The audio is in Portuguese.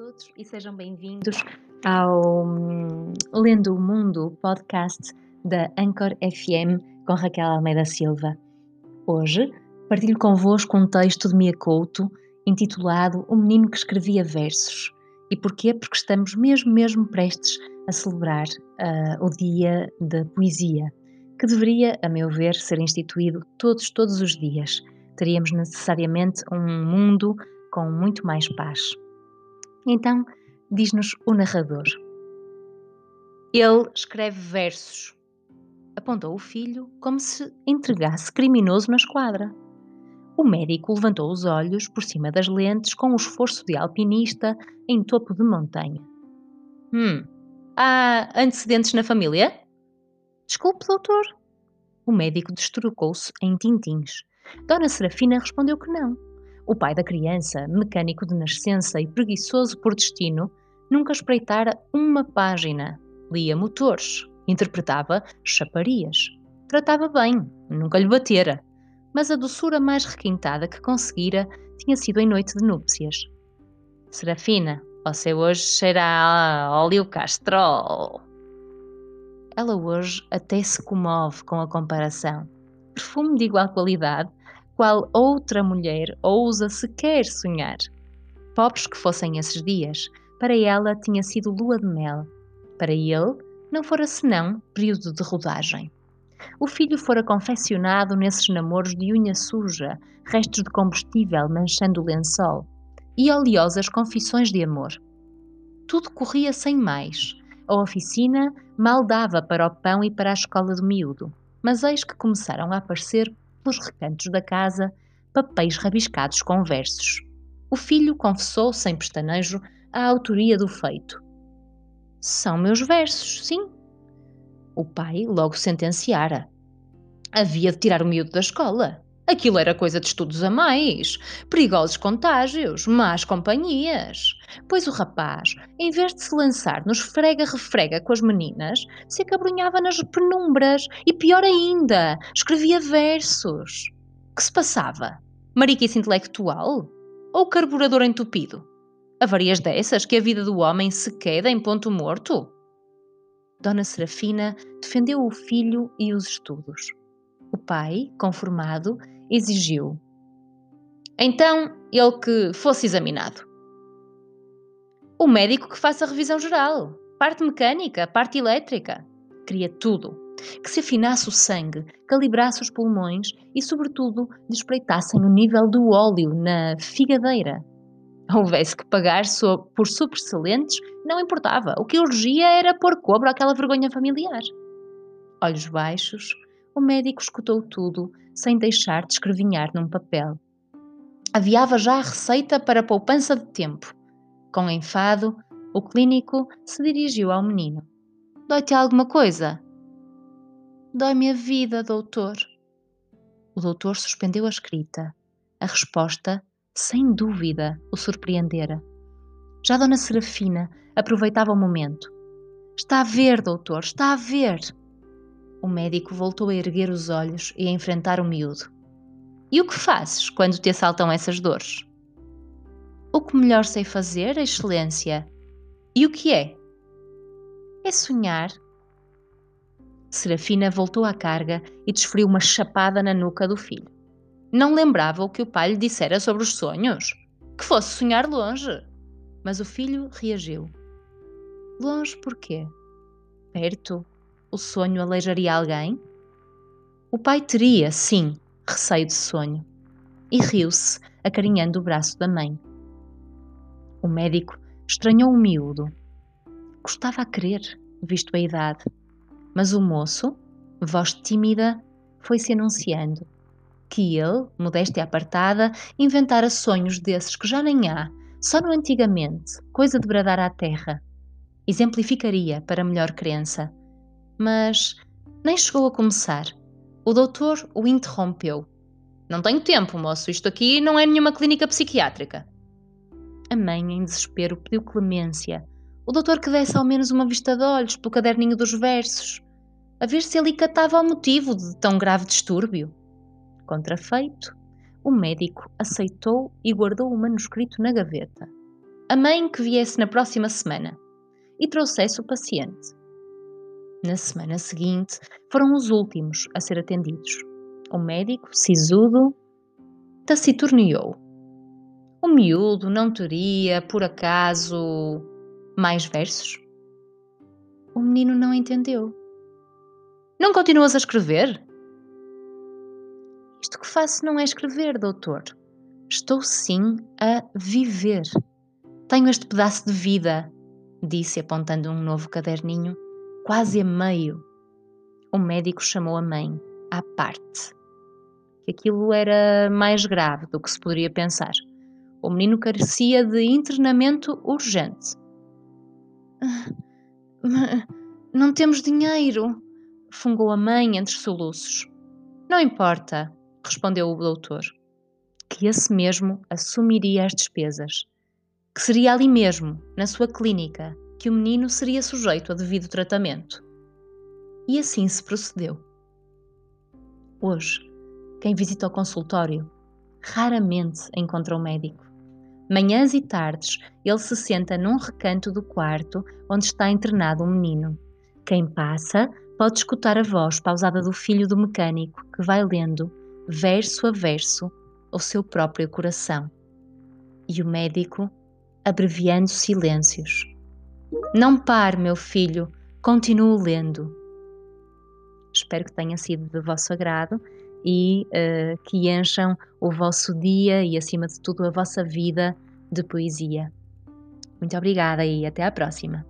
todos e sejam bem-vindos ao hum, Lendo o Mundo podcast da Anchor FM com Raquel Almeida Silva. Hoje partilho convosco um texto de Mia Couto intitulado O Menino que Escrevia Versos. E porquê? Porque estamos mesmo, mesmo prestes a celebrar uh, o Dia da Poesia, que deveria, a meu ver, ser instituído todos, todos os dias. Teríamos necessariamente um mundo com muito mais paz. Então, diz-nos o narrador. Ele escreve versos. Apontou o filho como se entregasse criminoso na esquadra. O médico levantou os olhos por cima das lentes com o esforço de alpinista em topo de montanha. Hum, há antecedentes na família? Desculpe, doutor. O médico destrucou-se em tintins. Dona Serafina respondeu que não. O pai da criança, mecânico de nascença e preguiçoso por destino, nunca espreitara uma página. Lia motores, interpretava chaparias. Tratava bem, nunca lhe batera. Mas a doçura mais requintada que conseguira tinha sido em noite de núpcias. Serafina, você hoje cheira a óleo castrol. Ela hoje até se comove com a comparação. Perfume de igual qualidade qual outra mulher ousa sequer sonhar. Pobres que fossem esses dias, para ela tinha sido lua de mel. Para ele, não fora senão período de rodagem. O filho fora confeccionado nesses namoros de unha suja, restos de combustível manchando o lençol e oleosas confissões de amor. Tudo corria sem mais. A oficina mal dava para o pão e para a escola do miúdo, mas eis que começaram a aparecer pelos recantos da casa, papéis rabiscados com versos. O filho confessou, sem pestanejo, a autoria do feito. São meus versos, sim. O pai logo sentenciara. Havia de tirar o miúdo da escola. Aquilo era coisa de estudos a mais, perigosos contágios, más companhias. Pois o rapaz, em vez de se lançar nos frega-refrega com as meninas, se acabrunhava nas penumbras e, pior ainda, escrevia versos. Que se passava? Mariquice intelectual? Ou carburador entupido? Há várias dessas que a vida do homem se queda em ponto morto? Dona Serafina defendeu o filho e os estudos. O pai, conformado, exigiu. Então, ele que fosse examinado. O médico que faça a revisão geral, parte mecânica, parte elétrica. Queria tudo. Que se afinasse o sangue, calibrasse os pulmões e, sobretudo, despreitassem o nível do óleo na figadeira. Houvesse que pagar por supercelentes, não importava. O que urgia era pôr cobro àquela vergonha familiar. Olhos baixos, o médico escutou tudo, sem deixar de escrevinhar num papel. Aviava já a receita para poupança de tempo. Com enfado, o clínico se dirigiu ao menino. Dói-te alguma coisa? Dói-me a vida, doutor. O doutor suspendeu a escrita. A resposta, sem dúvida, o surpreendera. Já Dona Serafina aproveitava o momento. Está a ver, doutor, está a ver. O médico voltou a erguer os olhos e a enfrentar o miúdo. E o que fazes quando te assaltam essas dores? O que melhor sei fazer, Excelência? E o que é? É sonhar. Serafina voltou à carga e desferiu uma chapada na nuca do filho. Não lembrava o que o pai lhe dissera sobre os sonhos. Que fosse sonhar longe. Mas o filho reagiu. Longe por quê? Perto, o sonho aleijaria alguém? O pai teria, sim, receio de sonho. E riu-se, acarinhando o braço da mãe. O médico estranhou o miúdo. Gostava a crer, visto a idade. Mas o moço, voz tímida, foi-se anunciando que ele, modéstia apartada, inventara sonhos desses que já nem há, só no antigamente, coisa de bradar à terra. Exemplificaria para melhor crença mas nem chegou a começar. O doutor o interrompeu. Não tenho tempo, moço, isto aqui não é nenhuma clínica psiquiátrica. A mãe, em desespero, pediu clemência. O doutor que desse ao menos uma vista de olhos pelo caderninho dos versos, a ver se ele catava o motivo de tão grave distúrbio. Contrafeito, o médico aceitou e guardou o manuscrito na gaveta. a mãe que viesse na próxima semana e trouxesse o paciente. Na semana seguinte, foram os últimos a ser atendidos. O médico, sisudo, taciturneou. O miúdo não teria, por acaso, mais versos? O menino não entendeu. Não continuas a escrever? Isto que faço não é escrever, doutor. Estou sim a viver. Tenho este pedaço de vida, disse apontando um novo caderninho, quase a meio. O médico chamou a mãe à parte. Aquilo era mais grave do que se poderia pensar. O menino carecia de internamento urgente. Ah, não temos dinheiro, fungou a mãe entre soluços. Não importa, respondeu o doutor, que esse mesmo assumiria as despesas, que seria ali mesmo, na sua clínica, que o menino seria sujeito a devido tratamento. E assim se procedeu. Hoje, quem visita o consultório raramente encontra um médico. Manhãs e tardes, ele se senta num recanto do quarto onde está internado um menino. Quem passa pode escutar a voz pausada do filho do mecânico que vai lendo, verso a verso, o seu próprio coração. E o médico abreviando silêncios. Não pare, meu filho, continuo lendo. Espero que tenha sido de vosso agrado e uh, que encham o vosso dia e, acima de tudo, a vossa vida de poesia. Muito obrigada e até à próxima.